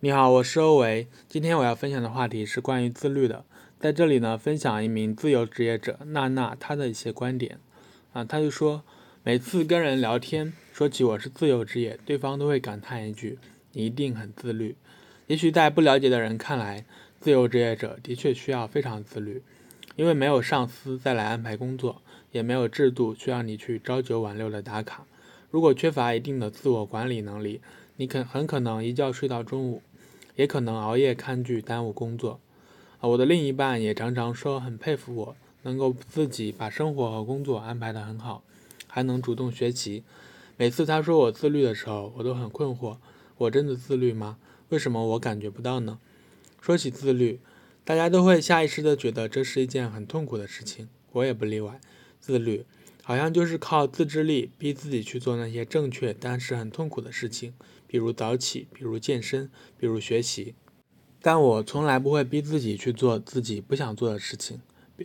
你好，我是欧维。今天我要分享的话题是关于自律的。在这里呢，分享一名自由职业者娜娜她的一些观点。啊，她就说，每次跟人聊天说起我是自由职业，对方都会感叹一句：“你一定很自律。”也许在不了解的人看来，自由职业者的确需要非常自律，因为没有上司再来安排工作，也没有制度需要你去朝九晚六的打卡。如果缺乏一定的自我管理能力，你可很可能一觉睡到中午。也可能熬夜看剧耽误工作，啊，我的另一半也常常说很佩服我，能够自己把生活和工作安排得很好，还能主动学习。每次他说我自律的时候，我都很困惑，我真的自律吗？为什么我感觉不到呢？说起自律，大家都会下意识的觉得这是一件很痛苦的事情，我也不例外。自律好像就是靠自制力逼自己去做那些正确但是很痛苦的事情。比如早起，比如健身，比如学习，但我从来不会逼自己去做自己不想做的事情。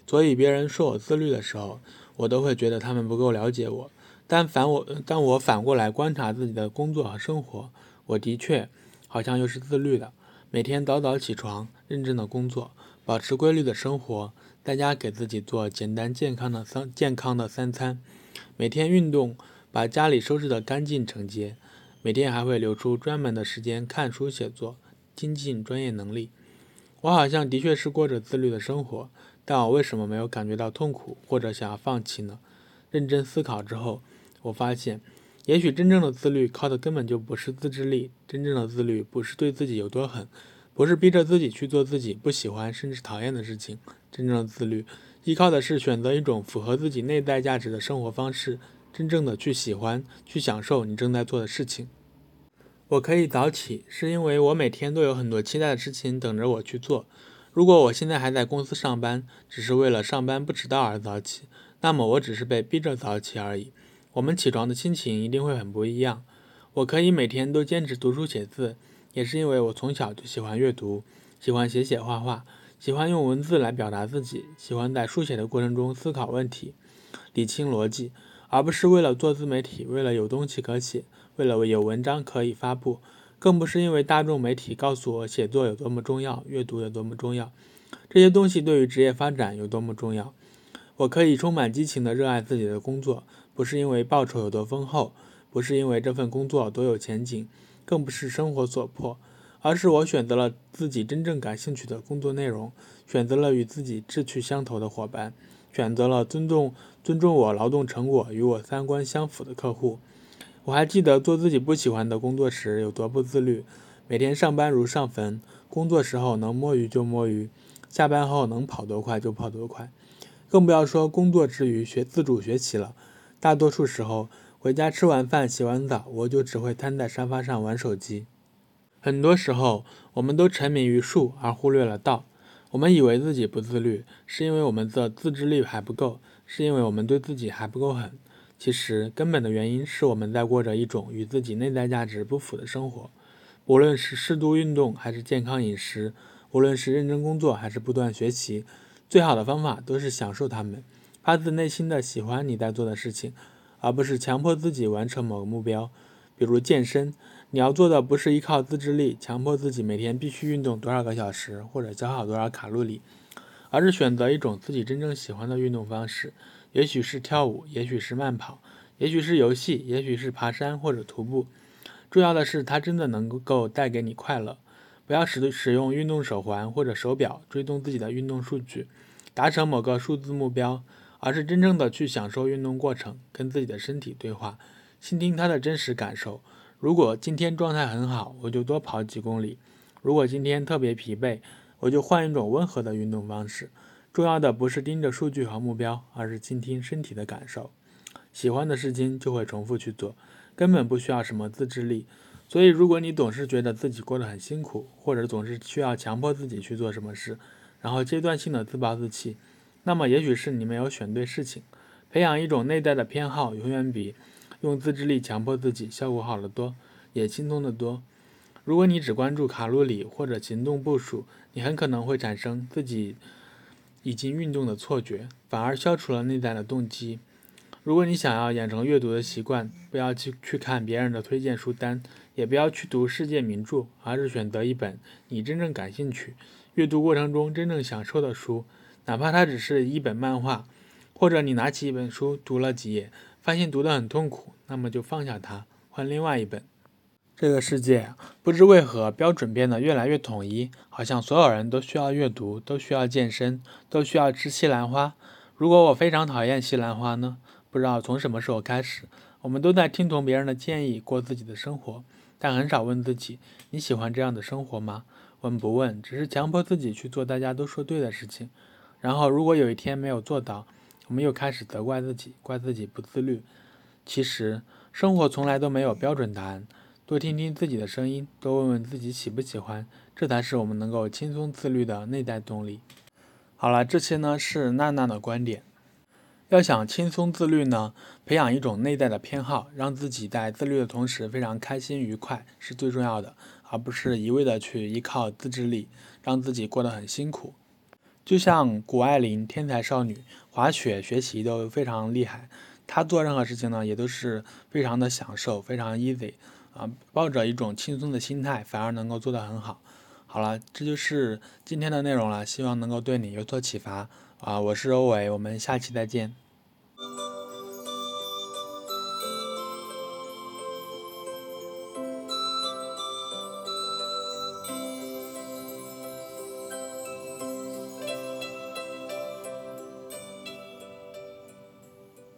所以别人说我自律的时候，我都会觉得他们不够了解我。但反我，但我反过来观察自己的工作和生活，我的确好像又是自律的。每天早早起床，认真的工作，保持规律的生活，在家给自己做简单健康的三健康的三餐，每天运动，把家里收拾得干净整洁。每天还会留出专门的时间看书写作，精进专业能力。我好像的确是过着自律的生活，但我为什么没有感觉到痛苦或者想要放弃呢？认真思考之后，我发现，也许真正的自律靠的根本就不是自制力，真正的自律不是对自己有多狠，不是逼着自己去做自己不喜欢甚至讨厌的事情。真正的自律依靠的是选择一种符合自己内在价值的生活方式。真正的去喜欢、去享受你正在做的事情。我可以早起，是因为我每天都有很多期待的事情等着我去做。如果我现在还在公司上班，只是为了上班不迟到而早起，那么我只是被逼着早起而已。我们起床的心情一定会很不一样。我可以每天都坚持读书写字，也是因为我从小就喜欢阅读，喜欢写写画画，喜欢用文字来表达自己，喜欢在书写的过程中思考问题，理清逻辑。而不是为了做自媒体，为了有东西可写，为了有文章可以发布，更不是因为大众媒体告诉我写作有多么重要，阅读有多么重要，这些东西对于职业发展有多么重要。我可以充满激情地热爱自己的工作，不是因为报酬有多丰厚，不是因为这份工作多有前景，更不是生活所迫，而是我选择了自己真正感兴趣的工作内容，选择了与自己志趣相投的伙伴。选择了尊重尊重我劳动成果与我三观相符的客户。我还记得做自己不喜欢的工作时有多不自律，每天上班如上坟，工作时候能摸鱼就摸鱼，下班后能跑多快就跑多快，更不要说工作之余学自主学习了。大多数时候回家吃完饭洗完澡，我就只会瘫在沙发上玩手机。很多时候，我们都沉迷于术而忽略了道。我们以为自己不自律，是因为我们的自制力还不够，是因为我们对自己还不够狠。其实根本的原因是我们在过着一种与自己内在价值不符的生活。无论是适度运动还是健康饮食，无论是认真工作还是不断学习，最好的方法都是享受它们，发自内心的喜欢你在做的事情，而不是强迫自己完成某个目标，比如健身。你要做的不是依靠自制力，强迫自己每天必须运动多少个小时或者消耗多少卡路里，而是选择一种自己真正喜欢的运动方式。也许是跳舞，也许是慢跑，也许是游戏，也许是爬山或者徒步。重要的是，它真的能够带给你快乐。不要使使用运动手环或者手表追踪自己的运动数据，达成某个数字目标，而是真正的去享受运动过程，跟自己的身体对话，倾听它的真实感受。如果今天状态很好，我就多跑几公里；如果今天特别疲惫，我就换一种温和的运动方式。重要的不是盯着数据和目标，而是倾听身体的感受。喜欢的事情就会重复去做，根本不需要什么自制力。所以，如果你总是觉得自己过得很辛苦，或者总是需要强迫自己去做什么事，然后阶段性的自暴自弃，那么也许是你没有选对事情。培养一种内在的偏好，永远比。用自制力强迫自己，效果好得多，也轻松得多。如果你只关注卡路里或者行动步数，你很可能会产生自己已经运动的错觉，反而消除了内在的动机。如果你想要养成阅读的习惯，不要去去看别人的推荐书单，也不要去读世界名著，而是选择一本你真正感兴趣、阅读过程中真正享受的书，哪怕它只是一本漫画，或者你拿起一本书读了几页，发现读得很痛苦，那么就放下它，换另外一本。这个世界不知为何标准变得越来越统一，好像所有人都需要阅读，都需要健身，都需要吃西兰花。如果我非常讨厌西兰花呢？不知道从什么时候开始，我们都在听从别人的建议过自己的生活。但很少问自己，你喜欢这样的生活吗？问不问，只是强迫自己去做大家都说对的事情。然后，如果有一天没有做到，我们又开始责怪自己，怪自己不自律。其实，生活从来都没有标准答案。多听听自己的声音，多问问自己喜不喜欢，这才是我们能够轻松自律的内在动力。好了，这些呢是娜娜的观点。要想轻松自律呢，培养一种内在的偏好，让自己在自律的同时非常开心愉快是最重要的，而不是一味的去依靠自制力，让自己过得很辛苦。就像谷爱凌，天才少女，滑雪、学习都非常厉害，她做任何事情呢也都是非常的享受，非常 easy 啊，抱着一种轻松的心态，反而能够做得很好。好了，这就是今天的内容了，希望能够对你有所启发啊！我是欧伟，我们下期再见。